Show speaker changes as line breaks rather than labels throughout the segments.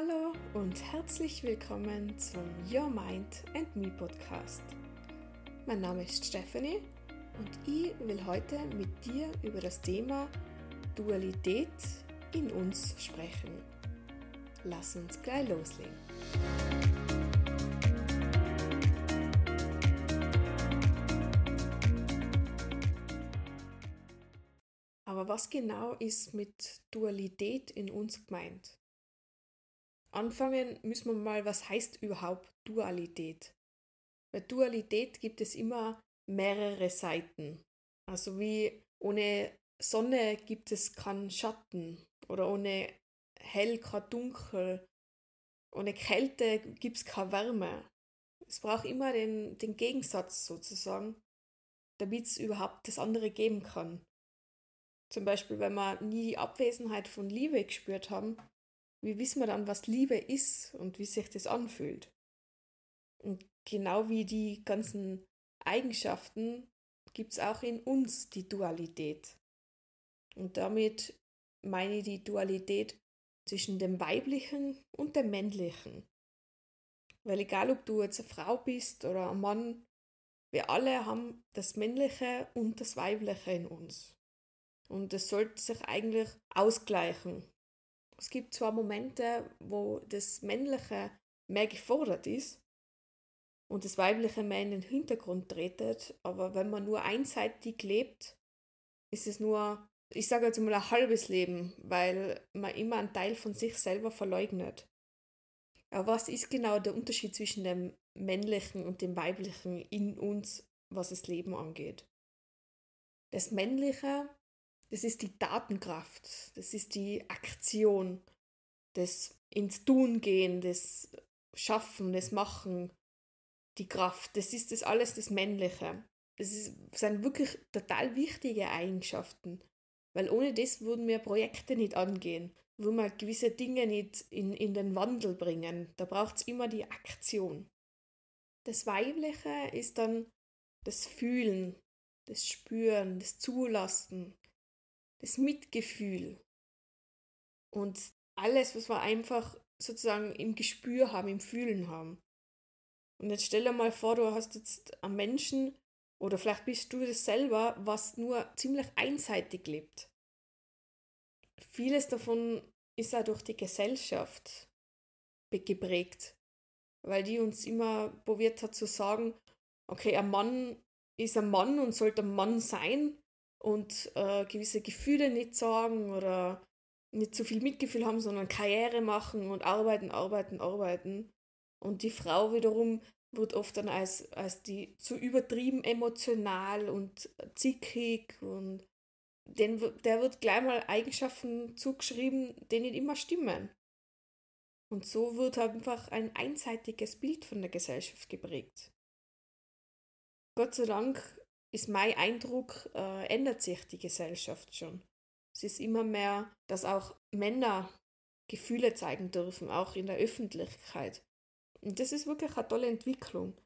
Hallo und herzlich willkommen zum Your Mind and Me Podcast. Mein Name ist Stephanie und ich will heute mit dir über das Thema Dualität in uns sprechen. Lass uns gleich loslegen. Aber was genau ist mit Dualität in uns gemeint? Anfangen müssen wir mal, was heißt überhaupt Dualität? Bei Dualität gibt es immer mehrere Seiten. Also wie ohne Sonne gibt es keinen Schatten oder ohne hell kein dunkel, ohne Kälte gibt es keine Wärme. Es braucht immer den, den Gegensatz sozusagen, damit es überhaupt das andere geben kann. Zum Beispiel, wenn wir nie die Abwesenheit von Liebe gespürt haben, wie wissen wir dann, was Liebe ist und wie sich das anfühlt? Und genau wie die ganzen Eigenschaften gibt es auch in uns die Dualität. Und damit meine ich die Dualität zwischen dem Weiblichen und dem Männlichen. Weil egal, ob du jetzt eine Frau bist oder ein Mann, wir alle haben das Männliche und das Weibliche in uns. Und es sollte sich eigentlich ausgleichen. Es gibt zwar Momente, wo das Männliche mehr gefordert ist und das Weibliche mehr in den Hintergrund tretet, aber wenn man nur einseitig lebt, ist es nur, ich sage jetzt mal, ein halbes Leben, weil man immer einen Teil von sich selber verleugnet. Aber was ist genau der Unterschied zwischen dem Männlichen und dem Weiblichen in uns, was das Leben angeht? Das Männliche das ist die Datenkraft, das ist die Aktion, das ins Tun gehen, das Schaffen, das Machen, die Kraft, das ist das alles das Männliche. Das ist, sind wirklich total wichtige Eigenschaften, weil ohne das würden wir Projekte nicht angehen, würden wir gewisse Dinge nicht in, in den Wandel bringen. Da braucht es immer die Aktion. Das Weibliche ist dann das Fühlen, das Spüren, das Zulassen, das Mitgefühl und alles, was wir einfach sozusagen im Gespür haben, im Fühlen haben. Und jetzt stell dir mal vor, du hast jetzt einen Menschen oder vielleicht bist du das selber, was nur ziemlich einseitig lebt. Vieles davon ist auch durch die Gesellschaft geprägt, weil die uns immer probiert hat zu sagen, okay, ein Mann ist ein Mann und sollte ein Mann sein und äh, gewisse Gefühle nicht sagen oder nicht so viel Mitgefühl haben, sondern Karriere machen und arbeiten, arbeiten, arbeiten. Und die Frau wiederum wird oft dann als, als die zu übertrieben emotional und zickig und den, der wird gleich mal Eigenschaften zugeschrieben, die nicht immer stimmen. Und so wird einfach ein einseitiges Bild von der Gesellschaft geprägt. Gott sei Dank ist mein Eindruck, äh, ändert sich die Gesellschaft schon. Es ist immer mehr, dass auch Männer Gefühle zeigen dürfen, auch in der Öffentlichkeit. Und das ist wirklich eine tolle Entwicklung,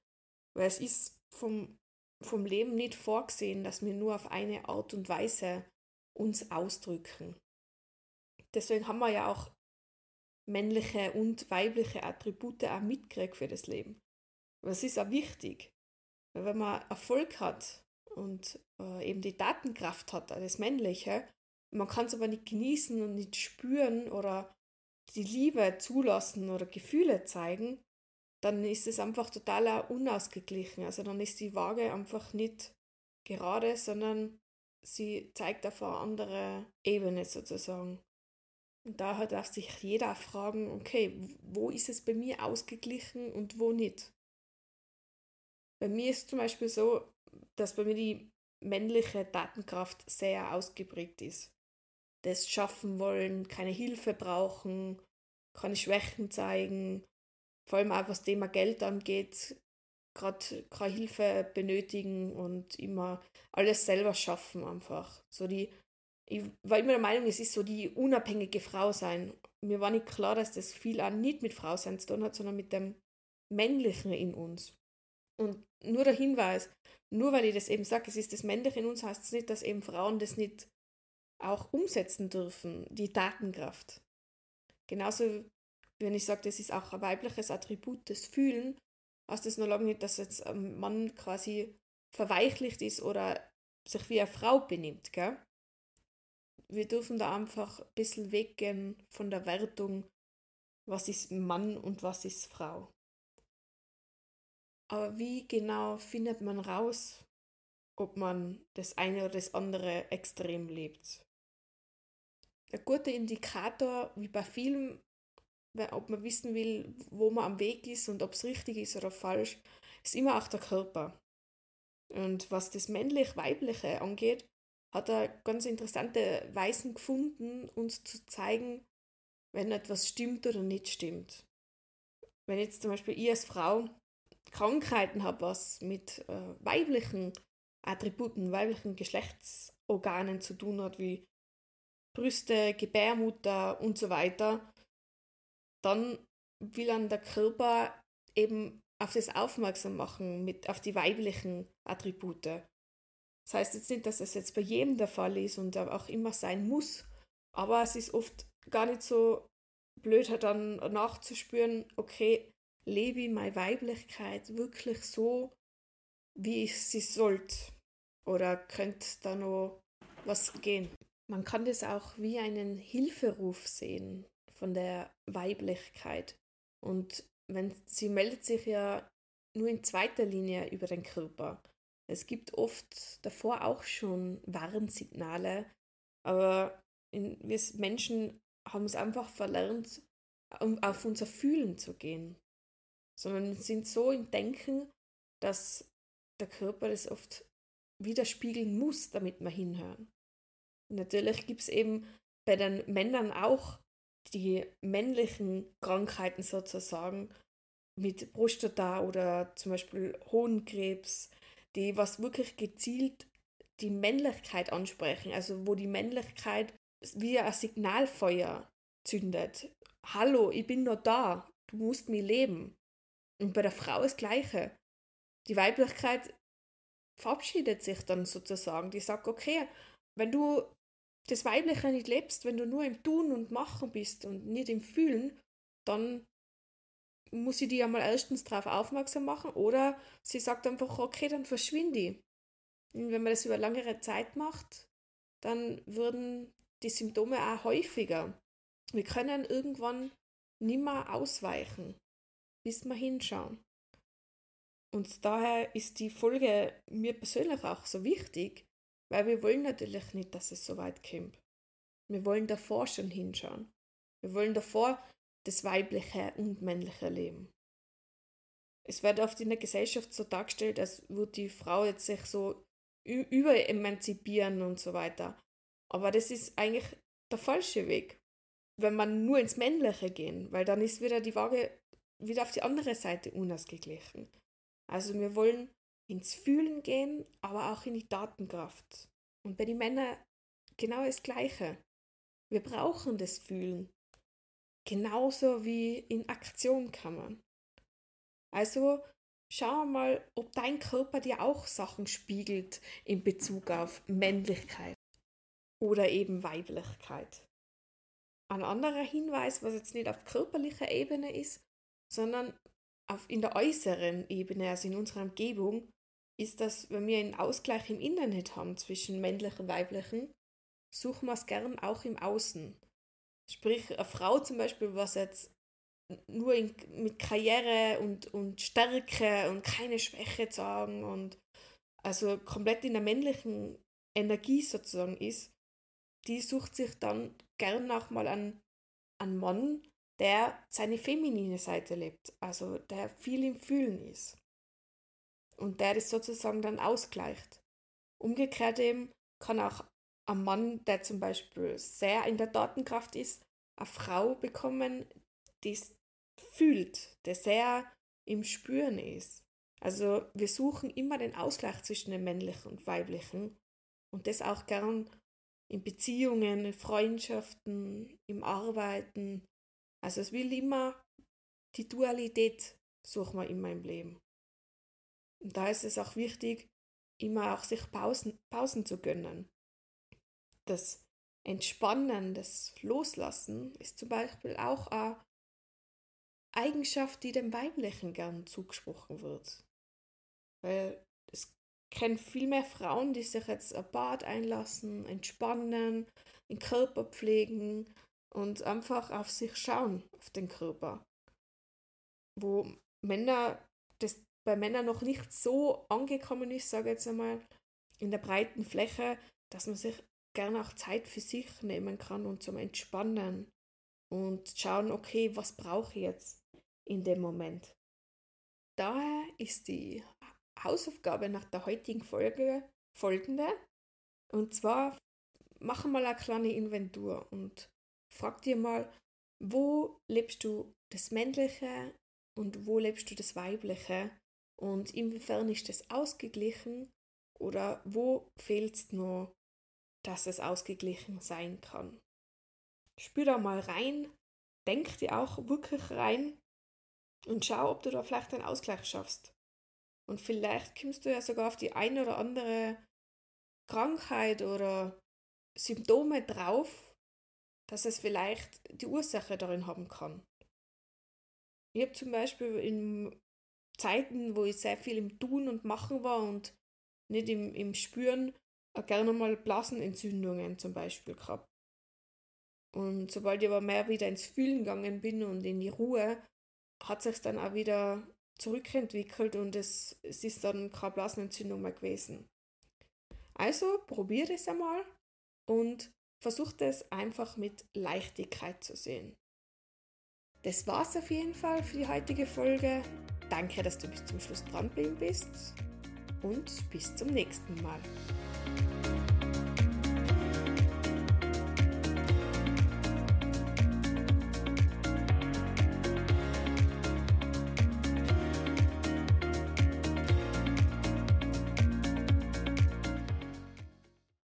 weil es ist vom, vom Leben nicht vorgesehen, dass wir nur auf eine Art und Weise uns ausdrücken. Deswegen haben wir ja auch männliche und weibliche Attribute auch mitgekriegt für das Leben. Aber es ist auch wichtig, weil wenn man Erfolg hat und äh, eben die Datenkraft hat, das Männliche. Man kann es aber nicht genießen und nicht spüren oder die Liebe zulassen oder Gefühle zeigen, dann ist es einfach total unausgeglichen. Also dann ist die Waage einfach nicht gerade, sondern sie zeigt auf eine andere Ebene sozusagen. Und daher darf sich jeder fragen, okay, wo ist es bei mir ausgeglichen und wo nicht? Bei mir ist zum Beispiel so, dass bei mir die männliche Datenkraft sehr ausgeprägt ist. Das schaffen wollen, keine Hilfe brauchen, keine Schwächen zeigen, vor allem auch was Thema Geld angeht, gerade keine Hilfe benötigen und immer alles selber schaffen einfach. So die, ich war immer der Meinung, es ist so die unabhängige Frau sein. Mir war nicht klar, dass das viel auch nicht mit Frau sein zu tun hat, sondern mit dem Männlichen in uns. Und nur der Hinweis, nur weil ich das eben sage, es ist das Männliche in uns, heißt es nicht, dass eben Frauen das nicht auch umsetzen dürfen, die Datenkraft. Genauso wenn ich sage, das ist auch ein weibliches Attribut, das Fühlen, heißt das noch lange nicht, dass jetzt ein Mann quasi verweichlicht ist oder sich wie eine Frau benimmt. Gell? Wir dürfen da einfach ein bisschen weggehen von der Wertung, was ist Mann und was ist Frau. Aber wie genau findet man raus, ob man das eine oder das andere extrem lebt? Ein guter Indikator, wie bei vielen, ob man wissen will, wo man am Weg ist und ob es richtig ist oder falsch, ist immer auch der Körper. Und was das männlich-weibliche angeht, hat er ganz interessante Weisen gefunden, uns zu zeigen, wenn etwas stimmt oder nicht stimmt. Wenn jetzt zum Beispiel ich als Frau Krankheiten habe, was mit äh, weiblichen Attributen, weiblichen Geschlechtsorganen zu tun hat, wie Brüste, Gebärmutter und so weiter, dann will dann der Körper eben auf das aufmerksam machen, mit, auf die weiblichen Attribute. Das heißt jetzt nicht, dass es jetzt bei jedem der Fall ist und auch immer sein muss, aber es ist oft gar nicht so blöd, dann nachzuspüren, okay, lebe ich meine Weiblichkeit wirklich so, wie ich sie sollte? Oder könnte da noch was gehen? Man kann das auch wie einen Hilferuf sehen von der Weiblichkeit. Und wenn sie meldet sich ja nur in zweiter Linie über den Körper. Es gibt oft davor auch schon Warnsignale, aber in, wir Menschen haben es einfach verlernt, um auf unser Fühlen zu gehen sondern sind so im Denken, dass der Körper das oft widerspiegeln muss, damit wir hinhören. Und natürlich gibt es eben bei den Männern auch die männlichen Krankheiten sozusagen mit Prostata oder zum Beispiel Hohenkrebs, die was wirklich gezielt die Männlichkeit ansprechen, also wo die Männlichkeit wie ein Signalfeuer zündet. Hallo, ich bin noch da, du musst mir leben. Und bei der Frau das Gleiche. Die Weiblichkeit verabschiedet sich dann sozusagen. Die sagt, okay, wenn du das Weibliche nicht lebst, wenn du nur im Tun und Machen bist und nicht im Fühlen, dann muss ich die ja mal erstens darauf aufmerksam machen oder sie sagt einfach, okay, dann verschwinde ich. Und wenn man das über längere Zeit macht, dann würden die Symptome auch häufiger. Wir können irgendwann nimmer ausweichen bis wir hinschauen. Und daher ist die Folge mir persönlich auch so wichtig, weil wir wollen natürlich nicht, dass es so weit kommt. Wir wollen davor schon hinschauen. Wir wollen davor das weibliche und männliche Leben. Es wird oft in der Gesellschaft so dargestellt, als würde die Frau jetzt sich so überemanzipieren und so weiter. Aber das ist eigentlich der falsche Weg, wenn man nur ins Männliche gehen, weil dann ist wieder die Waage wieder auf die andere Seite unausgeglichen. Also wir wollen ins Fühlen gehen, aber auch in die Datenkraft. Und bei den Männern genau das Gleiche. Wir brauchen das Fühlen. Genauso wie in Aktion kann man. Also schau mal, ob dein Körper dir auch Sachen spiegelt in Bezug auf Männlichkeit oder eben Weiblichkeit. Ein anderer Hinweis, was jetzt nicht auf körperlicher Ebene ist, sondern auf, in der äußeren Ebene, also in unserer Umgebung, ist das, wenn wir einen Ausgleich im Internet haben zwischen männlichen und weiblichen, suchen wir es gern auch im Außen. Sprich, eine Frau zum Beispiel, was jetzt nur in, mit Karriere und, und Stärke und keine Schwäche sagen und also komplett in der männlichen Energie sozusagen ist, die sucht sich dann gern auch mal an einen Mann, der seine feminine Seite lebt, also der viel im Fühlen ist und der das sozusagen dann ausgleicht. Umgekehrt eben kann auch ein Mann, der zum Beispiel sehr in der Datenkraft ist, eine Frau bekommen, die es fühlt, der sehr im Spüren ist. Also wir suchen immer den Ausgleich zwischen dem männlichen und weiblichen und das auch gern in Beziehungen, in Freundschaften, im Arbeiten, also es will immer die Dualität suchen wir immer im Leben. Und da ist es auch wichtig, immer auch sich Pausen, Pausen zu gönnen. Das Entspannen, das Loslassen ist zum Beispiel auch ein Eigenschaft, die dem Weiblichen gern zugesprochen wird. Weil es kennen viel mehr Frauen, die sich jetzt ein Bad einlassen, entspannen, den Körper pflegen und einfach auf sich schauen, auf den Körper. Wo Männer, das bei Männern noch nicht so angekommen ist, sage ich jetzt einmal, in der breiten Fläche, dass man sich gerne auch Zeit für sich nehmen kann und zum Entspannen und schauen, okay, was brauche ich jetzt in dem Moment. Daher ist die Hausaufgabe nach der heutigen Folge folgende. Und zwar mach mal eine kleine Inventur und frag dir mal, wo lebst du das Männliche und wo lebst du das Weibliche und inwiefern ist das ausgeglichen oder wo fehlt es noch, dass es ausgeglichen sein kann. Spür da mal rein, denk dir auch wirklich rein und schau, ob du da vielleicht einen Ausgleich schaffst. Und vielleicht kommst du ja sogar auf die eine oder andere Krankheit oder Symptome drauf, dass es vielleicht die Ursache darin haben kann. Ich habe zum Beispiel in Zeiten, wo ich sehr viel im Tun und Machen war und nicht im, im Spüren, auch gerne mal Blasenentzündungen zum Beispiel gehabt. Und sobald ich aber mehr wieder ins Fühlen gegangen bin und in die Ruhe, hat sich dann auch wieder zurückentwickelt und es, es ist dann keine Blasenentzündung mehr gewesen. Also probiert es einmal und versucht es einfach mit Leichtigkeit zu sehen. Das war's auf jeden Fall für die heutige Folge. Danke, dass du bis zum Schluss dran bist und bis zum nächsten Mal.